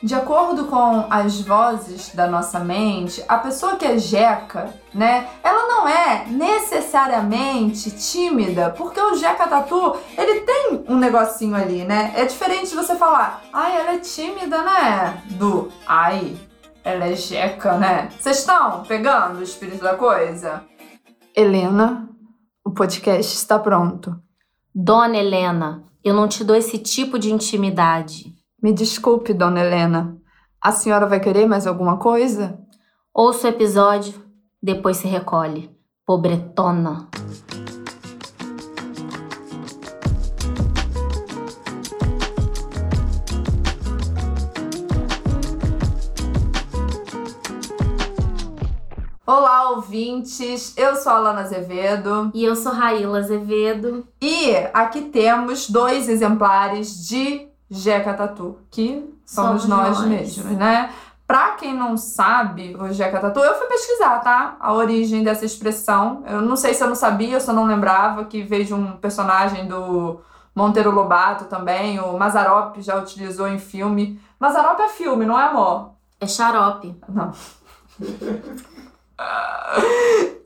De acordo com as vozes da nossa mente, a pessoa que é jeca, né, ela não é necessariamente tímida, porque o jeca tatu, ele tem um negocinho ali, né? É diferente de você falar, ai, ela é tímida, né? Do, ai, ela é jeca, né? Vocês estão pegando o espírito da coisa? Helena, o podcast está pronto. Dona Helena, eu não te dou esse tipo de intimidade. Me desculpe, dona Helena. A senhora vai querer mais alguma coisa? Ouça o episódio, depois se recolhe. Pobretona. Olá, ouvintes! Eu sou a Lana Azevedo. E eu sou Raíla Azevedo. E aqui temos dois exemplares de Jeca Tatu, que somos, somos nós, nós, mesmos, né? Pra quem não sabe o Jeca Tatu, eu fui pesquisar, tá? A origem dessa expressão. Eu não sei se eu não sabia, eu só não lembrava que veio de um personagem do Monteiro Lobato também. O Mazarop já utilizou em filme. Mazarop é filme, não é amor? É xarope. Não.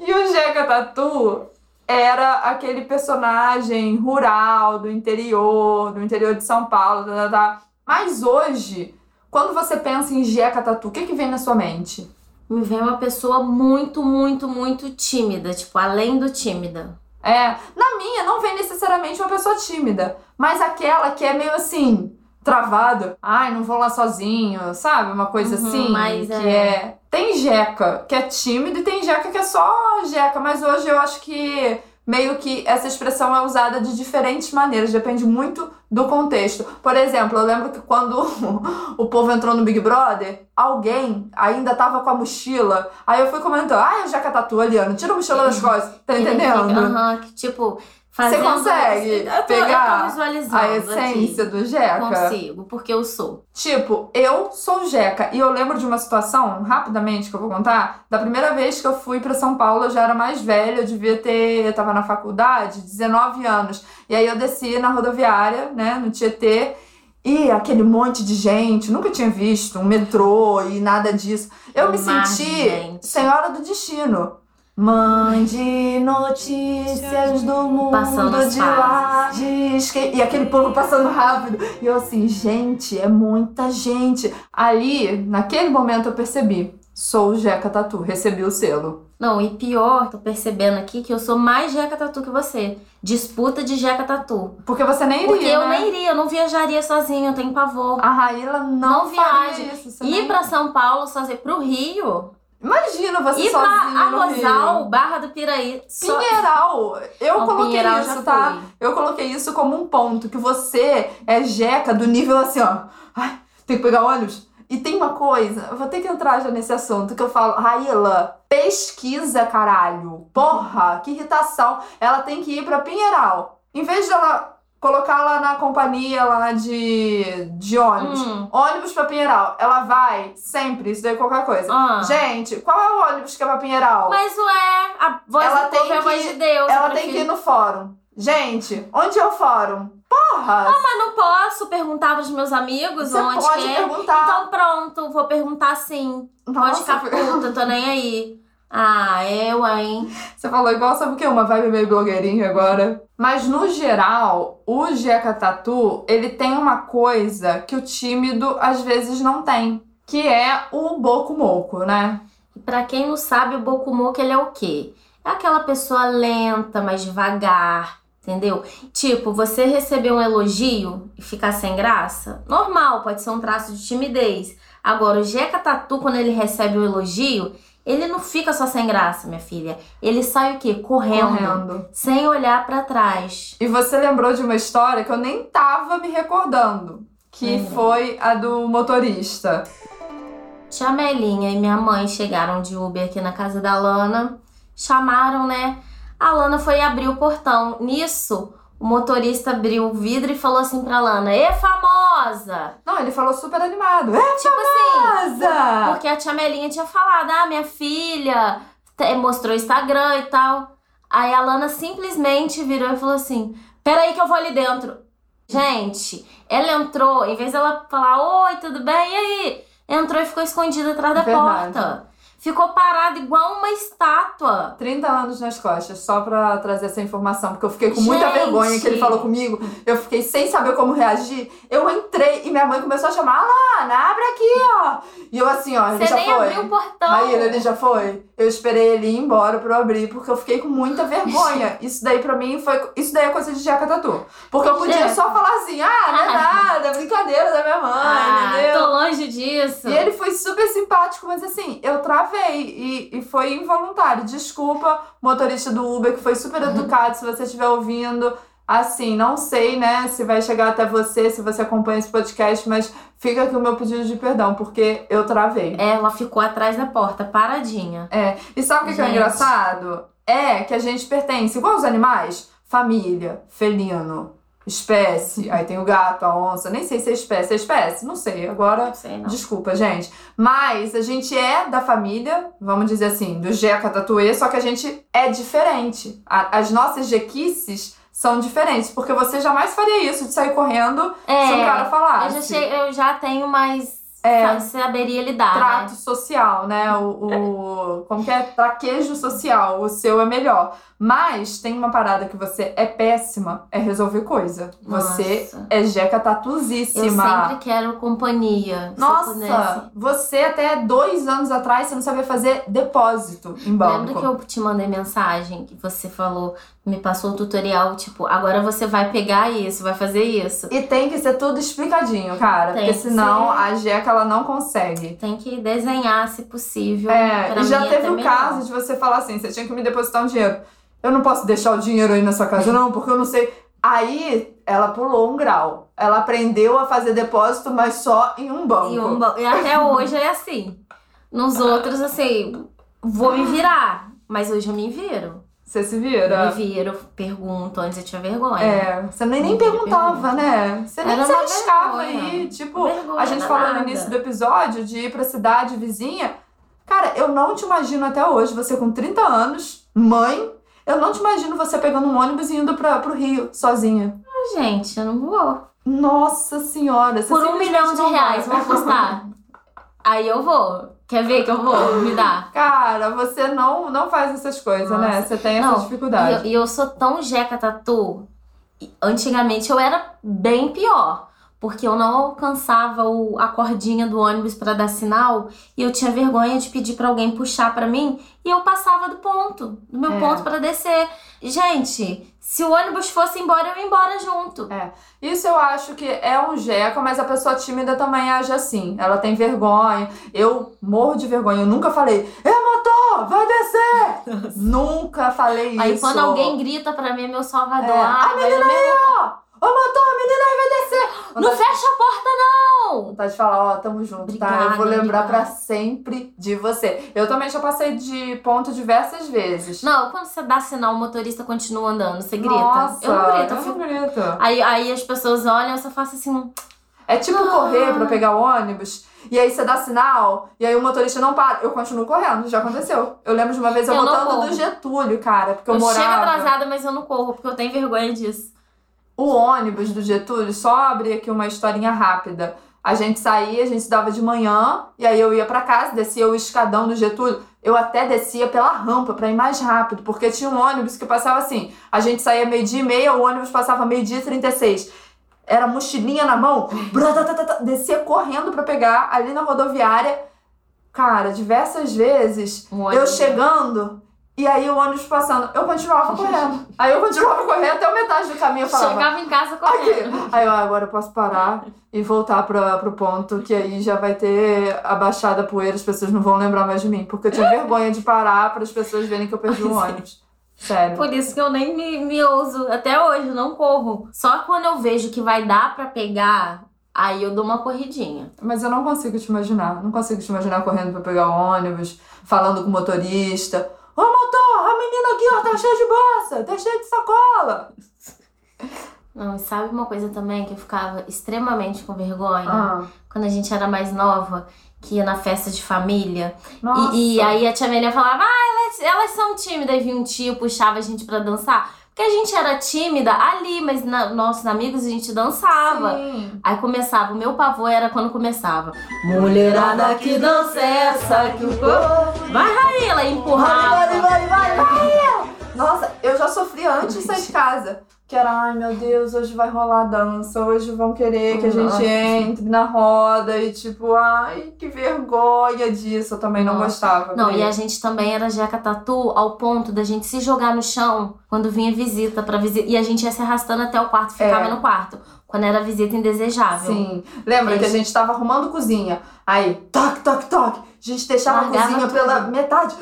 e o Jeca Tatu era aquele personagem rural do interior, do interior de São Paulo, tá, tá, tá. Mas hoje, quando você pensa em Jeca Tatu, o que, que vem na sua mente? Me vem uma pessoa muito, muito, muito tímida, tipo, além do tímida. É, na minha não vem necessariamente uma pessoa tímida, mas aquela que é meio assim, travado. Ai, não vou lá sozinho, sabe? Uma coisa uhum, assim. Mas que é... é. Tem jeca que é tímido e tem jeca que é só jeca, mas hoje eu acho que meio que essa expressão é usada de diferentes maneiras, depende muito do contexto. Por exemplo, eu lembro que quando o povo entrou no Big Brother, alguém ainda tava com a mochila. Aí eu fui comentando, ai, a jaca tatu, Aliana, tira a mochila das costas, tá entendendo? Aham, uhum, tipo, você consegue eu tô, pegar eu a essência aqui. do Jeca? Consigo, porque eu sou. Tipo, eu sou Jeca. E eu lembro de uma situação, rapidamente, que eu vou contar. Da primeira vez que eu fui para São Paulo, eu já era mais velha, eu devia ter. Eu tava na faculdade, 19 anos. E aí eu desci na rodoviária, né, no Tietê. E aquele monte de gente, nunca tinha visto um metrô e nada disso. Eu me senti gente. senhora do destino. Mande notícias do mundo passando de lá. Diz que... E aquele povo passando rápido. E eu assim, gente, é muita gente. Ali, naquele momento, eu percebi. Sou Jeca Tatu, recebi o selo. Não, e pior, tô percebendo aqui que eu sou mais Jeca Tatu que você. Disputa de Jeca Tatu. Porque você nem iria, Porque eu né? nem iria, eu não viajaria sozinha, eu tenho pavor. A Raíla não, não viaja. Isso, Ir nem... pra São Paulo sozinha, pro Rio, Imagina você Ir sozinho pra Arrozal, Barra do Piraí. Pinheiral. Eu Não, coloquei Pinheiral isso, tá? Eu coloquei isso como um ponto. Que você é jeca do nível assim, ó. Ai, tem que pegar ônibus. E tem uma coisa, eu vou ter que entrar já nesse assunto, que eu falo, Raíla, pesquisa, caralho. Porra, que irritação. Ela tem que ir pra Pinheiral. Em vez de ela colocar lá na companhia lá de, de ônibus. Hum. Ônibus pra Pinheiral. Ela vai sempre, isso daí é qualquer coisa. Ah. Gente, qual é o ônibus que é pra Pinheiral? Mas ué, a voz ela do tem povo é a voz de Deus. Ela tem que ir no fórum. Gente, onde é o fórum? Porra! Não, mas não posso perguntar pros meus amigos Você onde pode é. perguntar. Então pronto, vou perguntar sim. Nossa, pode ficar puta, tô nem aí. Ah, eu, hein? Você falou igual, sabe o que? Uma vibe meio blogueirinha agora. Mas no geral, o Jeca Tatu, ele tem uma coisa que o tímido às vezes não tem. Que é o Boku Moco, né? E pra quem não sabe, o Boku Moco, ele é o quê? É aquela pessoa lenta, mais devagar, entendeu? Tipo, você receber um elogio e ficar sem graça, normal, pode ser um traço de timidez. Agora, o Jeca Tatu, quando ele recebe um elogio, ele não fica só sem graça, minha filha. Ele sai o quê? Correndo. Correndo. Sem olhar para trás. E você lembrou de uma história que eu nem tava me recordando. Que foi a do motorista. Tia Melinha e minha mãe chegaram de Uber aqui na casa da Lana. Chamaram, né? A Lana foi abrir o portão. Nisso, o motorista abriu o vidro e falou assim pra Lana: Ê, famosa! Não, ele falou super animado. É tipo assim, famosa! assim, porque a tia Melinha tinha falado: Ah, minha filha mostrou o Instagram e tal. Aí a Lana simplesmente virou e falou assim: Peraí que eu vou ali dentro. Gente, ela entrou, em vez dela falar, oi, tudo bem? E aí? Entrou e ficou escondida atrás da Verdade. porta. Ficou parada igual uma estátua. 30 anos nas costas, só pra trazer essa informação, porque eu fiquei com muita Gente. vergonha que ele falou comigo. Eu fiquei sem saber como reagir. Eu entrei e minha mãe começou a chamar, Alana, abre aqui, ó. E eu assim, ó, ele Você já nem foi. abriu o portão. Raíra, ele já foi. Eu esperei ele ir embora pra eu abrir, porque eu fiquei com muita vergonha. Isso daí pra mim foi. Isso daí é coisa de Jeca Tatu. Porque eu podia só falar assim, ah, não é nada, é brincadeira da minha mãe, ah, entendeu? tô longe disso. E ele foi super simpático, mas assim, eu travei e, e foi involuntário. Desculpa, motorista do Uber, que foi super educado, se você estiver ouvindo. Assim, não sei, né, se vai chegar até você, se você acompanha esse podcast, mas fica aqui o meu pedido de perdão, porque eu travei. Ela ficou atrás da porta, paradinha. É. E sabe o que, que é engraçado? É que a gente pertence, igual os animais, família, felino, espécie. Aí tem o gato, a onça, nem sei se é espécie, é espécie, não sei. Agora Não sei, não. Desculpa, gente. Mas a gente é da família, vamos dizer assim, do Jeca Tatuê, só que a gente é diferente. A- as nossas jequices são diferentes, porque você jamais faria isso de sair correndo É, se um cara eu falasse. já, che- eu já tenho mais. É. sabe, saberia lidar. Trato Né? social, né? O, o- Como que é? Traquejo social. O seu é melhor. Mas tem uma parada que você é péssima, é resolver coisa. Você Nossa. é jeca Eu tatuzíssima. sempre quero companhia. Eu Nossa, você até dois anos atrás você não sabia fazer depósito em banco. Lembra que eu te mandei mensagem que você falou, me passou o tutorial, tipo, agora você vai pegar isso, vai fazer isso. E tem que ser tudo explicadinho, cara. Tem porque que senão ser. a Jeca ela não consegue. Tem que desenhar, se possível. É, e já teve o melhor. caso de você falar assim: você tinha que me depositar um dinheiro. Eu não posso deixar o dinheiro aí na sua casa, não, porque eu não sei. Aí ela pulou um grau. Ela aprendeu a fazer depósito, mas só em um banco. E, um ba- e até hoje é assim. Nos outros, assim, vou me virar. Mas hoje eu me viro. Você se Eu vira. me viro, pergunto, antes eu tinha vergonha. É, você nem, nem perguntava, pergunta. né? Você nem Era se arriscava aí. Tipo, Vergonha a gente falou no danada. início do episódio de ir pra cidade vizinha. Cara, eu não te imagino até hoje, você com 30 anos, mãe, eu não te imagino você pegando um ônibus e indo pra, pro Rio sozinha. Gente, eu não vou. Nossa senhora, você Por um milhão de reais, vai. vamos apostar? Aí eu vou. Quer ver que eu vou? Me dá. Cara, você não, não faz essas coisas, né? Nossa. Você tem essa Não, dificuldade. E eu, eu sou tão jeca tatu. Antigamente eu era bem pior. Porque eu não alcançava o, a cordinha do ônibus pra dar sinal e eu tinha vergonha de pedir pra alguém puxar pra mim e eu passava do ponto, do meu É. ponto pra descer. Gente, se o ônibus fosse embora, eu ia embora junto. Isso eu acho que é um jeca, mas a pessoa tímida também age assim. Ela tem vergonha. Eu morro de vergonha. Eu nunca falei, é motor, vai descer! nunca falei Aí isso. quando alguém grita pra mim, é meu salvador. É. A menina aí, ó! Ô motor, a menina vai descer! Não fecha a porta, não! Vontade de falar, ó, tamo junto, tá? Eu vou Obrigada, lembrar obrigada. pra sempre de você. Eu também já passei de ponto diversas vezes. Não, quando você dá sinal, o motorista continua andando. Você grita. Nossa, eu não grito, eu eu fico não grito. Aí, aí as pessoas olham e eu só faço assim. É tipo Ah. correr pra pegar o ônibus, e aí você dá sinal, e aí o motorista não para. Eu continuo correndo, já aconteceu. Eu lembro de uma vez eu, Eu voltando do Getúlio, cara, porque eu, Eu, morava. chego atrasada, mas eu não corro, porque eu tenho vergonha disso. O ônibus do Getúlio, só abrir aqui uma historinha rápida. A gente saía, a gente estudava de manhã, e aí eu ia pra casa, descia o escadão do Getúlio. Eu até descia pela rampa pra ir mais rápido, porque tinha um ônibus que passava assim. A gente saía meio-dia e meia, o ônibus passava meio-dia e 36. Era mochilinha na mão, bratatatata, descia correndo pra pegar ali na rodoviária. Cara, diversas vezes Um eu chegando e aí o ônibus passando, eu continuava correndo. Aí eu continuava correndo até metade do caminho eu falava. Chegava em casa Aqui. correndo. Aí eu, agora eu posso parar e voltar pra, pro ponto que aí já vai ter abaixado a poeira, as pessoas não vão lembrar mais de mim. Porque eu tinha vergonha de parar para as pessoas verem que eu perdi o ônibus. Sério. Por isso que eu nem me, me ouso. Até hoje, eu não corro. Só quando eu vejo que vai dar pra pegar, aí eu dou uma corridinha. Mas eu não consigo te imaginar. Não consigo te imaginar correndo pra pegar o ônibus, falando com o motorista. Menina aqui, ó, tá cheia de bolsa, tá cheia de sacola. Não, e sabe uma coisa também que eu ficava extremamente com vergonha? Ah, Quando a gente era mais nova, que ia na festa de família. E, e aí a tia Amélia falava, ah, elas, elas são tímidas. E vinha um tio, puxava a gente pra dançar. Porque a gente era tímida ali, mas na, nossos amigos a gente dançava. Sim. Aí começava, o meu pavor era quando começava. Mulherada que dança é essa que o corpo. Vai, Nossa, eu já sofri antes de sair de casa. Que era, ai meu Deus, hoje vai rolar dança, hoje vão querer que a gente Nossa. entre na roda e tipo, ai, que vergonha disso. Eu também não Nossa. gostava. Não, e a gente também era jeca tatu ao ponto da gente se jogar no chão quando vinha visita para visita. E a gente ia se arrastando até o quarto, ficava É. no quarto. Quando era visita indesejável. Sim. Lembra que a gente tava arrumando cozinha. Aí, toque, toque, toque. A gente deixava a Largava cozinha tudo. pela metade.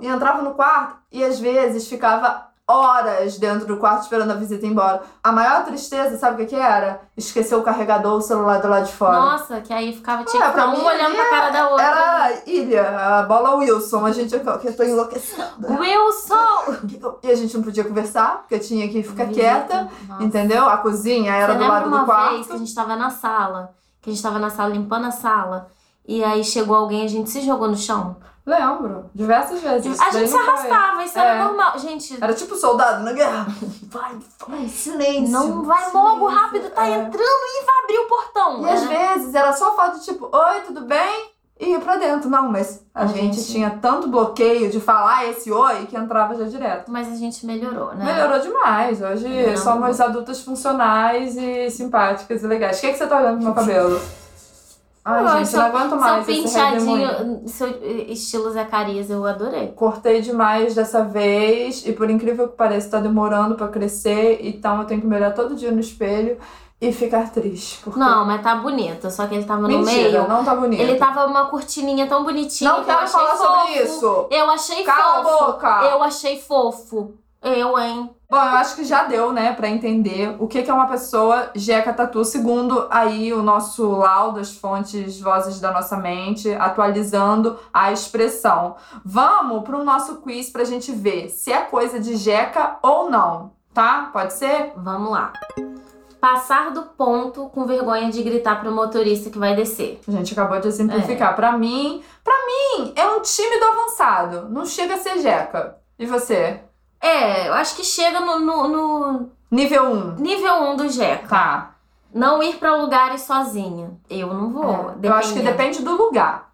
E entrava no quarto. E às vezes ficava horas dentro do quarto esperando a visita ir embora. A maior tristeza, sabe o que que era? Esquecer o carregador, o celular do lado de fora. Nossa, que aí ficava, tinha que pra ficar um olhando pra cara da outra. Era ilha, a bola Wilson. A gente, que eu tô enlouquecida. Wilson! E a gente não podia conversar, porque tinha que ficar quieta, Nossa. entendeu? A cozinha era Você do lado uma do quarto. vez que a gente tava na sala, que a gente tava na sala limpando a sala, e aí chegou alguém, a gente se jogou no chão. Lembro, diversas vezes. a gente se arrastava, isso É. era normal. Gente, Era tipo soldado na guerra. Vai, vai, silêncio. não vai silêncio. logo, rápido, tá É. entrando e vai abrir o portão. E às Era- vezes era só falta de tipo, oi, tudo bem? E ia pra dentro. Não, mas a, A gente, gente- tinha tanto bloqueio de falar esse oi que entrava já direto. Mas a gente melhorou, né? Melhorou demais. Hoje Melhorou. somos adultas funcionais e simpáticas e legais. O que, que você tá olhando pro meu cabelo? Ai, gente, não aguento mais Seu esse penteadinho, seu estilo Zacarias, eu adorei. Cortei demais dessa vez e por incrível que pareça tá demorando pra crescer, então eu tenho que me olhar todo dia no espelho e ficar triste. Porque... Não, mas tá bonito, só que ele tava no Mentira, meio. não tá bonito. Ele tava uma cortininha tão bonitinha Não quero falar fofo. sobre isso. Eu achei Cala a fofo. boca. Eu achei fofo. Eu, hein? Bom, eu acho que já deu, né, pra entender o que é uma pessoa jeca tatu, segundo aí o nosso laudo, as fontes vozes da nossa mente, atualizando a expressão. Vamos pro nosso quiz pra gente ver se é coisa de jeca ou não, tá? Pode ser? Vamos lá. Passar do ponto com vergonha de gritar pro motorista que vai descer. A gente acabou de simplificar. Pra mim, pra mim, é um tímido avançado. Não chega a ser jeca. E você? É, eu acho que chega no, no- no Nível 1. nível 1 do Jeca. Tá. Não ir pra lugares sozinha. Eu não vou. É, eu acho que depende do lugar.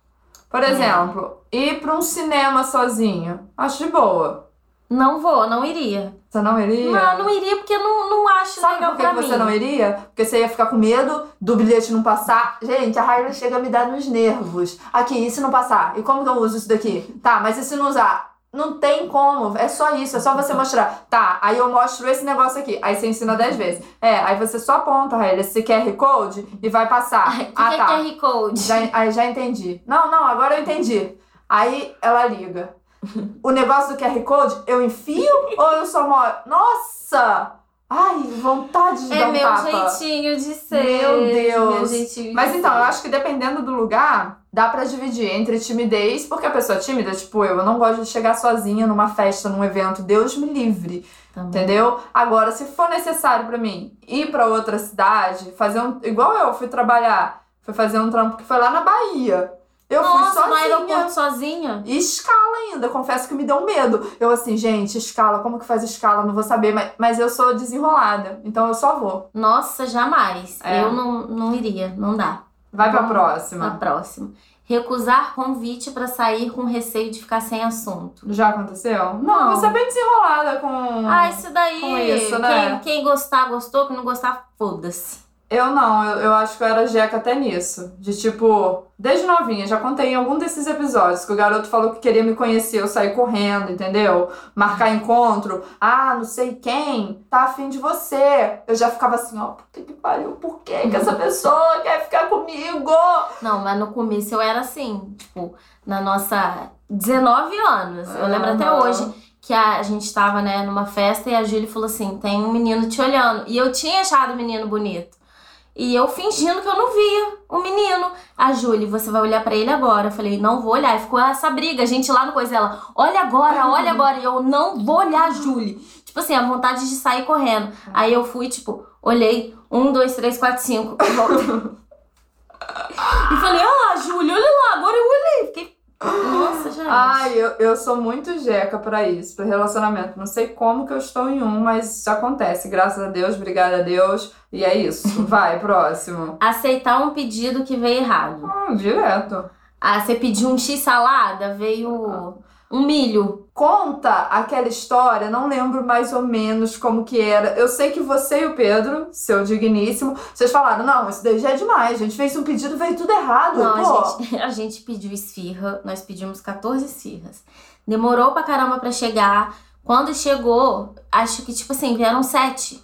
Por É. exemplo, ir pra um cinema sozinho. Acho de boa. Não vou, não iria. Você não iria? Não, não iria porque eu não, não acho Sabe legal por que que você não iria? Porque você ia ficar com medo do bilhete não passar. Gente, a Harley chega a me dar nos nervos. Aqui, e se não passar? E como que eu uso isso daqui? Tá, mas e se não usar? Não tem como, é só isso, é só você mostrar. Tá, aí eu mostro esse negócio aqui. Aí você ensina 10 vezes. É, aí você só aponta, Raíla, esse QR Code e vai passar. Que, ah, que tá. é QR Code? Já, aí já entendi. Não, não, agora eu entendi. Aí ela liga. O negócio do QR Code, eu enfio ou eu só moro? Nossa! Ai, vontade de É dar um meu tapa. jeitinho de ser. Meu Deus. Meu jeitinho de Mas então, eu acho que dependendo do lugar, dá pra dividir entre timidez, porque a pessoa tímida, tipo eu, eu não gosto de chegar sozinha numa festa, num evento, Deus me livre, Também. entendeu? Agora, se for necessário pra mim ir pra outra cidade, fazer um. Igual eu fui trabalhar, fui fazer um trampo que foi lá na Bahia. Eu fui Nossa, no sozinha. aeroporto sozinha? E escala ainda, confesso que me deu medo. Eu assim, gente, escala, como que faz escala? Não vou saber, mas, mas eu sou desenrolada, então eu só vou. Nossa, jamais. É. Eu não, não iria, não dá. Vai pra próxima. Na próxima. Recusar convite pra sair com receio de ficar sem assunto. Já aconteceu? Não, Não. você é bem desenrolada com. Ah, isso daí. Com isso, né? Quem, quem gostar, gostou. Quem não gostar, foda-se. Eu não, eu, eu acho que eu era jeca até nisso. De tipo, desde novinha, já contei em algum desses episódios que o garoto falou que queria me conhecer, eu saí correndo, entendeu? Marcar encontro. Ah, não sei quem tá afim de você. Eu já ficava assim, ó, puta que pariu, por que que essa pessoa quer ficar comigo? Não, mas no começo eu era assim. Tipo, na nossa. 19 anos. Eu lembro até Aham. hoje que a, a gente tava, né, numa festa e a Júlia falou assim: tem um menino te olhando. E eu tinha achado o menino bonito. E eu fingindo que eu não via o menino. A Júlia, você vai olhar pra ele agora. Eu falei, não vou olhar. E ficou essa briga, a gente lá no coisa dela, olha agora, olha agora. E eu não vou olhar a Júlia. Tipo assim, a vontade de sair correndo. Aí eu fui, tipo, olhei, um, dois, três, quatro, cinco. e e falei, ah, Júlia, olha lá, agora eu olhei. Fiquei Nossa, gente. Ai, eu, eu sou muito jeca pra isso, pra relacionamento. Não sei como que eu estou em um, mas isso acontece. Graças a Deus, obrigada a Deus. E é isso. Vai, próximo. Aceitar um pedido que veio errado. Hum, direto. Ah, você pediu um X salada, veio um milho. Conta aquela história, não lembro mais ou menos como que era. Eu sei que você e o Pedro, seu digníssimo, vocês falaram: não, isso daí já é demais. A gente fez um pedido, veio tudo errado. Não, pô. a gente, a gente pediu esfirra, nós pedimos 14 esfirras. Demorou pra caramba pra chegar. Quando chegou, acho que, tipo assim, vieram sete.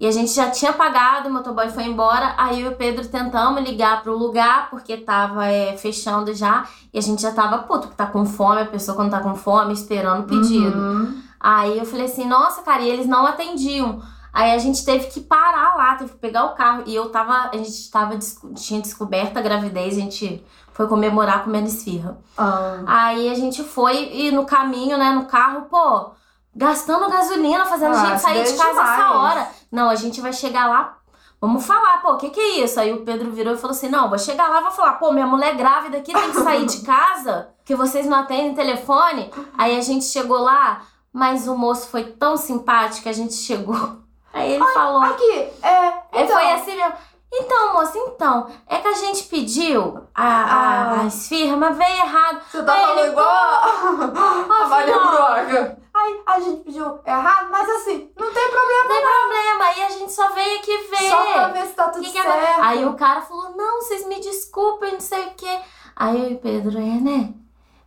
E a gente já tinha pagado, o motoboy foi embora. Aí eu e o Pedro tentamos ligar pro lugar, porque tava é, fechando já. E a gente já tava puto, porque tá com fome, a pessoa quando tá com fome, esperando o pedido. Uhum. Aí eu falei assim, nossa, cara, e eles não atendiam. Aí a gente teve que parar lá, teve que pegar o carro. E eu tava, a gente tava, tinha descoberto a gravidez, a gente foi comemorar comendo esfirra. Ah. Aí a gente foi e no caminho, né, no carro, pô, gastando gasolina, fazendo Ah, a gente sair de casa essa demais. hora. Não, a gente vai chegar lá, vamos falar, pô, o que que é isso? Aí o Pedro virou e falou assim, não, vou chegar lá, vou falar, pô, minha mulher grávida aqui tem que sair de casa, que vocês não atendem telefone. Aí a gente chegou lá, mas o moço foi tão simpático que a gente chegou. Aí ele falou... Aqui, é. Aí Então, foi assim mesmo. Então, moça, então, é que a gente pediu a, a, Ah. veio errado. Você tá Aí falando igual a, a Maria não. Broca. Ai, a gente pediu errado, mas assim, não tem problema. Não tem problema, aí a gente só veio aqui ver. Só pra ver se tá tudo Que que é- certo. Aí o cara falou, não, vocês me desculpem, não sei o quê. Aí eu e o Pedro, é, né?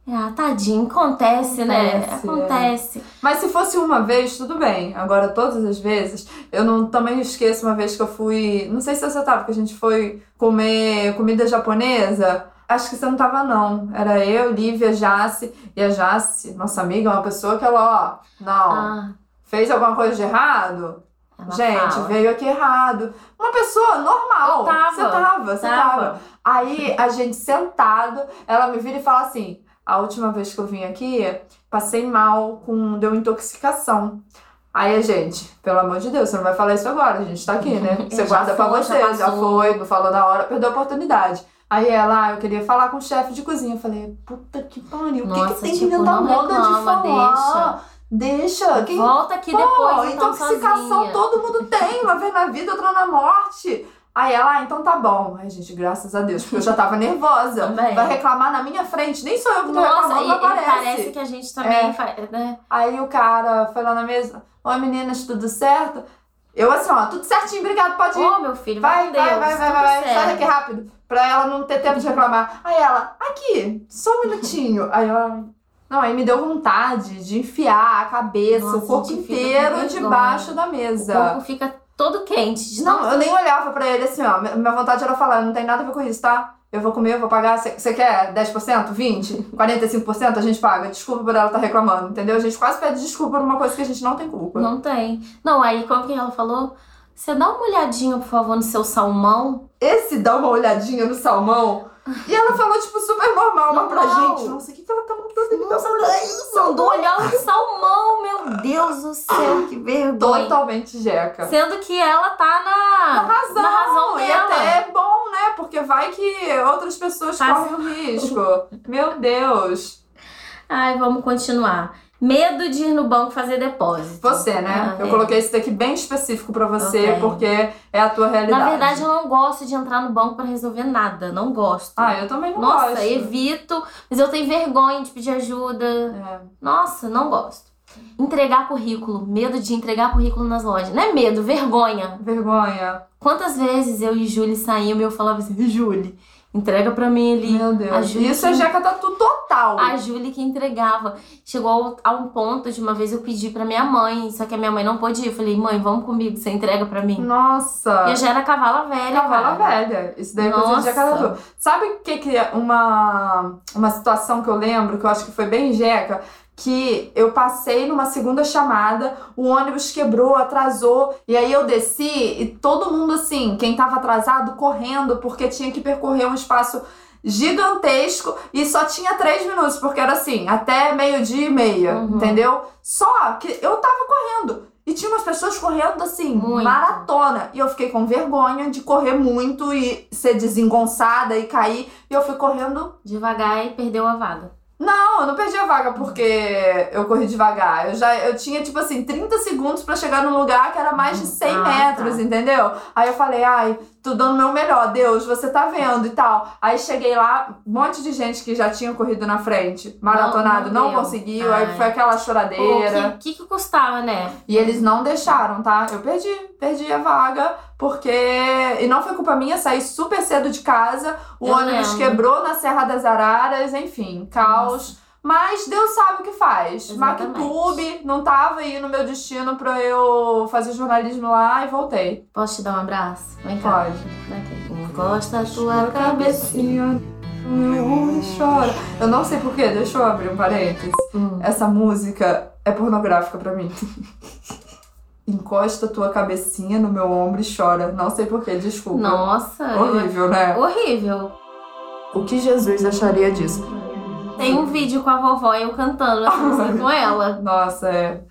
Ah, tadinho, acontece, né? Acontece, é. Acontece. Mas se fosse uma vez, tudo bem. Agora, todas as vezes, eu não também esqueço uma vez que eu fui. Não sei se você tava, que a gente foi comer comida japonesa. Acho que você não tava, não. Era eu, Lívia, Jace. E a Jace, nossa amiga, é uma pessoa que ela, ó, não, Ah, fez alguma coisa de errado? ela Gente, fala. veio aqui errado. Uma pessoa normal. Eu tava. Você tava, você Tava. tava. Aí a gente sentado, ela me vira e fala assim: a última vez que eu vim aqui, passei mal com. deu intoxicação. Aí a gente, pelo amor de Deus, você não vai falar isso agora, a gente tá aqui, né? Você guarda pra foi, você, já foi, não falou na hora, perdeu a oportunidade. Aí ela, ah, eu queria falar com o chefe de cozinha. Eu falei, puta que pariu, o que, que tem tipo, que inventar moda de reclama, falar? Deixa. Quem Volta aqui Pô, depois, então, intoxicação sozinha. todo mundo tem, uma vez na vida, outra na morte. Aí ela, ah, então tá bom. Ai, gente, graças a Deus, porque eu já tava nervosa. Também. Vai reclamar na minha frente, nem sou eu que tô Nossa, reclamando, e, não aparece. parece que a gente também É. faz, né? Aí o cara foi lá na mesa, oi meninas, tudo certo? Eu assim, ó, tudo certinho, obrigado, pode ir. Ô, meu filho, Vai, vai, Deus, vai, vai, vai, vai, vai, sai daqui rápido. Pra ela não ter tempo de reclamar. Aí ela, aqui, só um minutinho. Aí ela. Não, aí me deu vontade de enfiar a cabeça, Nossa, o corpo inteiro debaixo da O mesa. corpo fica todo quente. De Não, eu nem olhava pra ele assim, ó. Minha vontade era falar, não tem nada a ver com isso, tá? Eu vou comer, eu vou pagar. Você quer 10%, 20%, 45%? A gente paga. Desculpa por ela estar reclamando, entendeu? A gente quase pede desculpa por uma coisa que a gente não tem culpa. Não tem. Não, aí como que ela falou? Você dá uma olhadinha, por favor, no seu salmão. Esse dá uma olhadinha no salmão. E ela falou, tipo, super normal, pra Normal. gente. Nossa, o que, que ela tá mandando ele no salmão? Mandou olhar o salmão, meu Deus do céu, que vergonha. Totalmente jeca. Sendo que ela tá na, Na razão. na razão e dela. até é bom, né? Porque vai que outras pessoas Faz- correm o risco. Meu Deus. Ai, vamos continuar. Medo de ir no banco fazer depósito. Você, né? Ah, eu é. coloquei esse daqui bem específico pra você, Ok. porque é a tua realidade. Na verdade, eu não gosto de entrar no banco pra resolver nada. Não gosto. Ah, eu também não Nossa, gosto. evito, mas eu tenho vergonha de pedir ajuda. É. Nossa, não gosto. Entregar currículo, medo de entregar currículo nas lojas. Não é medo, vergonha. Vergonha. Quantas vezes eu e Julie saíamos e eu falava assim, Julie, entrega pra mim ali. Meu A Deus. Júlia Isso é que- jeca tatu total. A Julie que entregava. Chegou ao- a um ponto de uma vez eu pedi pra minha mãe, só que a minha mãe não pôde ir. Eu falei, mãe, vamos comigo, você entrega pra mim. Nossa. E eu já era cavala velha. Cavala cara. velha. Isso daí é coisa de jeca tatu. Sabe o que que é uma, uma situação que eu lembro, que eu acho que foi bem jeca? Que eu passei numa segunda chamada, o ônibus quebrou, atrasou, e aí eu desci e todo mundo assim, quem tava atrasado, correndo, porque tinha que percorrer um espaço gigantesco e só tinha três minutos, porque era assim, até meio-dia e meia, Uhum. entendeu? Só que eu tava correndo. E tinha umas pessoas correndo assim, Muito. maratona. E eu fiquei com vergonha de correr muito e ser desengonçada e cair. E eu fui correndo. Devagar e perdeu a vaga. Não, eu não perdi a vaga porque eu corri devagar. Eu já eu tinha, tipo assim, 30 segundos pra chegar num lugar que era mais de 100 Ah, metros, tá. entendeu? Aí eu falei, ai, tô dando o meu melhor, Deus, você tá vendo e tal. Aí cheguei lá, um monte de gente que já tinha corrido na frente, maratonado, Não, não, não conseguiu. Aí Ai. foi aquela choradeira. que, que que custava, né? E eles não deixaram, tá? Eu perdi, perdi a vaga, porque. E não foi culpa minha, saí super cedo de casa, o Eu ônibus lembro. quebrou na Serra das Araras, enfim, caos. Mas Deus sabe o que faz. Exatamente. MacTube não tava aí no meu destino pra eu fazer jornalismo lá e voltei. Posso te dar um abraço? Vem cá. Pode. Encosta a tua cabecinha. Meu homem chora. Eu não sei porquê, deixa eu abrir um parênteses. Hum. Essa música é pornográfica pra mim. Encosta tua cabecinha no meu ombro e chora. Não sei porquê, desculpa. Nossa. eu- Horrível, né? Horrível. O que Jesus acharia disso? Tem um vídeo com a vovó e eu cantando essa música com ela. Nossa, é.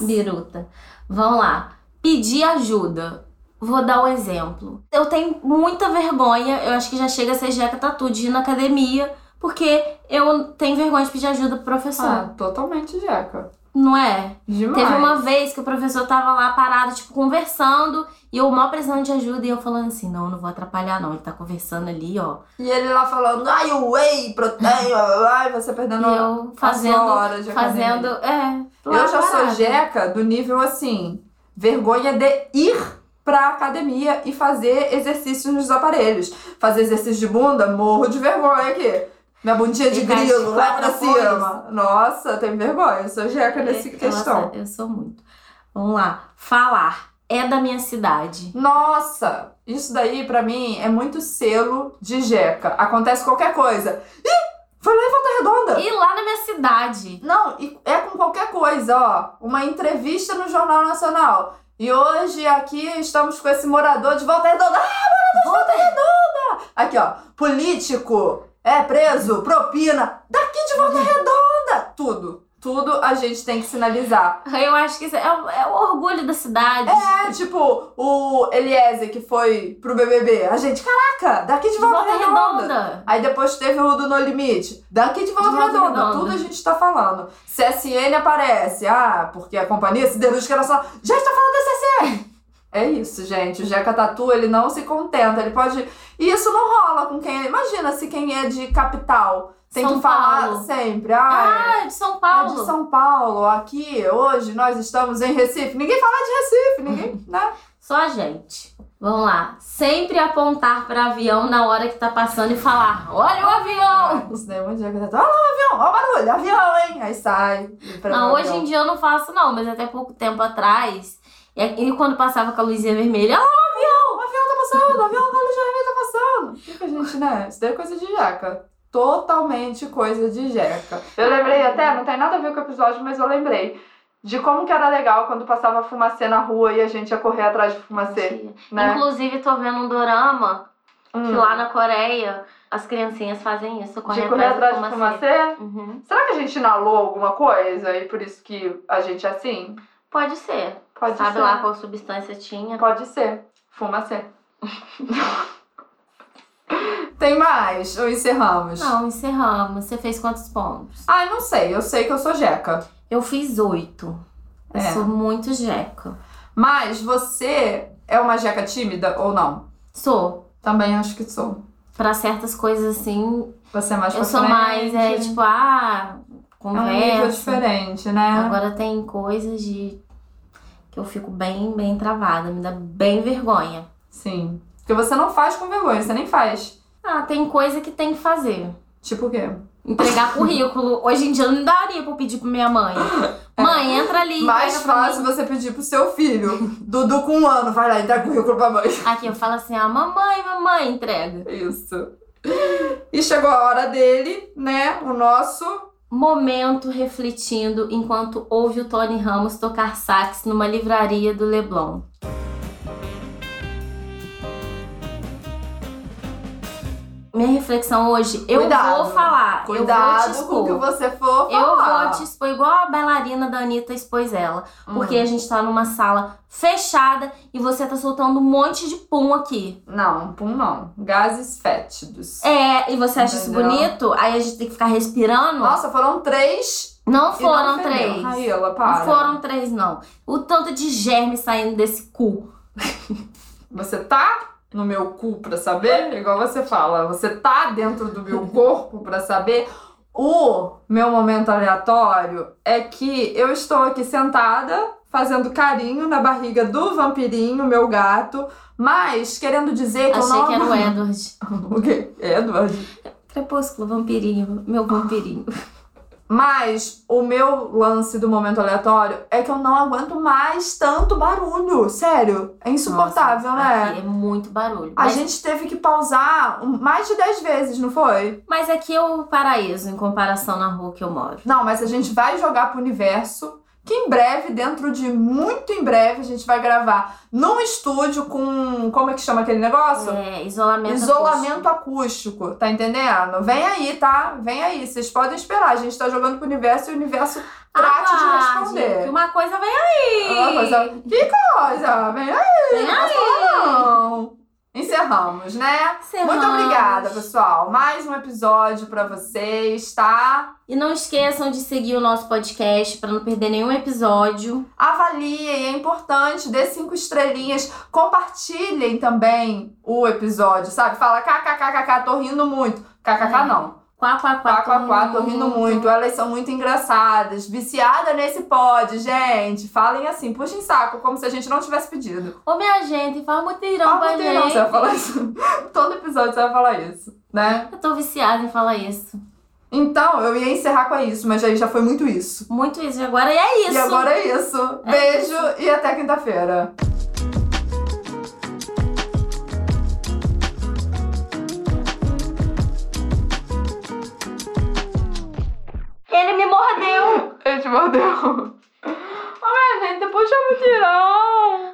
Biruta. Vamos lá. Pedir ajuda. Vou dar um exemplo. Eu tenho muita vergonha, eu acho que já chega a ser jeca tatu de ir na academia, porque eu tenho vergonha de pedir ajuda pro professor. Ah, totalmente jeca. Não é? Demais. Teve uma vez que o professor tava lá parado, tipo, conversando, e eu mal precisando de ajuda, e eu falando assim, não, não vou atrapalhar não, ele tá conversando ali, ó. E ele lá falando, ai, o whey, blá, e você perdendo E eu fazendo, hora de academia. fazendo, é. lá Eu já sou parada. jeca do nível assim, vergonha de ir pra academia e fazer exercícios nos aparelhos. Fazer exercício de bunda, morro de vergonha aqui. Minha bundinha de grilo lá pra cima. Nossa, tenho vergonha. Eu sou jeca nessa questão. Nossa, eu sou muito. Vamos lá. Falar. É da minha cidade. Nossa, isso daí pra mim é muito selo de jeca. Acontece qualquer coisa. Ih, foi lá em Volta Redonda. E lá na minha cidade. Não, e é com qualquer coisa, ó. Uma entrevista no Jornal Nacional. E hoje aqui estamos com esse morador de Volta Redonda. Ah, morador de Volta Redonda! Aqui, ó. Político é preso, propina. Daqui de Volta Redonda. Tudo. Tudo a gente tem que sinalizar. Eu acho que isso é, é o orgulho da cidade. É, tipo, o Eliezer que foi pro BBB. A gente, caraca, daqui de De Volta, volta Redonda. redonda. Aí depois teve o do No Limite. Daqui de Volta, De Volta Redonda. Redonda. Tudo a gente tá falando. CSN aparece. Ah, porque a Companhia Siderúrgica Nacional. Já está falando da CSN. É isso, gente. O Jeca Tatu, ele não se contenta. Ele pode... E isso não rola com quem... Imagina se quem é de capital tem São que falar Paulo. sempre. Ah, Ah, é de São é Paulo. de São Paulo. Aqui, hoje, nós estamos em Recife. Ninguém fala de Recife. Ninguém, né? Só a gente. Vamos lá. Sempre apontar para avião na hora que tá passando e falar: Olha o avião! Isso daí é muito. Olha o avião. Olha o barulho. Avião, hein? Aí sai. Não, hoje avião. em dia eu não faço, não, mas até pouco tempo atrás. E, e quando passava com a luzinha vermelha, ah, O avião tá passando, o avião da luz vermelha tá passando. O que, que a gente, né? Isso daí é coisa de jeca. Totalmente coisa de jeca. Eu lembrei até, não tem nada a ver com o episódio, mas eu lembrei. De como que era legal quando passava fumacê na rua e a gente ia correr atrás de fumacê, né? Inclusive, tô vendo um dorama que Hum. lá na Coreia as criancinhas fazem isso, correm De correr atrás do de fumacê? Uhum. Será que a gente inalou alguma coisa e por isso que a gente é assim? Pode ser. Pode Sabe ser. lá qual substância tinha? Pode ser. Fumacê. Tem mais? Ou encerramos? Não, encerramos. Você fez quantos pontos? Ai, não sei. Eu sei que eu sou jeca. Eu fiz oito. Eu É. sou muito jeca. Mas você é uma jeca tímida ou não? Sou. Também acho que sou. Pra certas coisas assim, Você é mais eu pra sou frente. mais, é tipo, ah, É um nível conversa. diferente, né? Agora tem coisas de que eu fico bem, bem travada, me dá bem vergonha. Sim. Porque você não faz com vergonha, você nem faz. Ah, tem coisa que tem que fazer. Tipo o quê? Entregar currículo. Hoje em dia não daria pra eu pedir pra minha mãe. Mãe, entra ali. Mais fácil você pedir pro seu filho. Dudu com um ano, vai lá e dá currículo pra mãe. Aqui eu falo assim, ah, mamãe, mamãe, entrega. Isso. E chegou a hora dele, né? O nosso. Momento refletindo enquanto ouve o Tony Ramos tocar sax numa livraria do Leblon. Minha reflexão hoje, eu Cuidado. vou falar. Cuidado eu vou te com o que você for Eu falar. vou te expor igual a bailarina da Anitta expôs ela. Porque Hum. a gente tá numa sala fechada e você tá soltando um monte de pum aqui. Não, pum não. Gases fétidos. É, e você acha isso Entendeu? bonito? Aí a gente tem que ficar respirando. Nossa, foram três não não foram fedeu. três. Raíla, Não para. foram três, não. O tanto de germe saindo desse cu. Você tá no meu cu pra saber? Igual você fala, você tá dentro do meu corpo pra saber? O meu momento aleatório é que eu estou aqui sentada fazendo carinho na barriga do vampirinho, meu gato, mas querendo dizer que eu Achei não que era o Edward. O quê? Edward. Crepúsculo, vampirinho, meu vampirinho. Mas o meu lance do momento aleatório é que eu não aguento mais tanto barulho. Sério, é insuportável, Nossa, né? Aqui é muito barulho. A Mas, gente teve que pausar mais de 10 vezes, não foi? mas aqui é o paraíso em comparação na rua que eu moro. Não, mas a gente vai jogar pro universo. Que em breve, dentro de muito em breve, a gente vai gravar num estúdio com. Como é que chama aquele negócio? É, isolamento. Isolamento acústico, tá entendendo? Vem aí, tá? Vem aí. Vocês podem esperar. A gente tá jogando pro universo e o universo trate de Aguarde, responder. uma coisa vem aí. Uma coisa- Que coisa! Vem aí! Vem não posso falar, não. Encerramos, né? Encerramos. Muito obrigada, pessoal. Mais um episódio pra vocês, tá? E não esqueçam de seguir o nosso podcast para não perder nenhum episódio. Avaliem, é importante, dê cinco estrelinhas. Compartilhem também o episódio, sabe? Fala kkkk, tô rindo muito. Kkk É. não. Quá, quá, quá, Quá, quá, quá, tô rindo muito. Elas são muito engraçadas. Viciada nesse pod, gente. Falem assim, puxem saco, como se a gente não tivesse pedido. Ô, minha gente, faz mutirão Ah, pra não, gente. você vai falar isso. Todo episódio você vai falar isso, né? Eu tô viciada em falar isso. Então, eu ia encerrar com isso, mas aí já foi muito isso. Muito isso. E agora é isso. E agora é isso. É Beijo e até quinta-feira. Eu, tipo, meu Deus. Mas, gente, puxa o mutirão.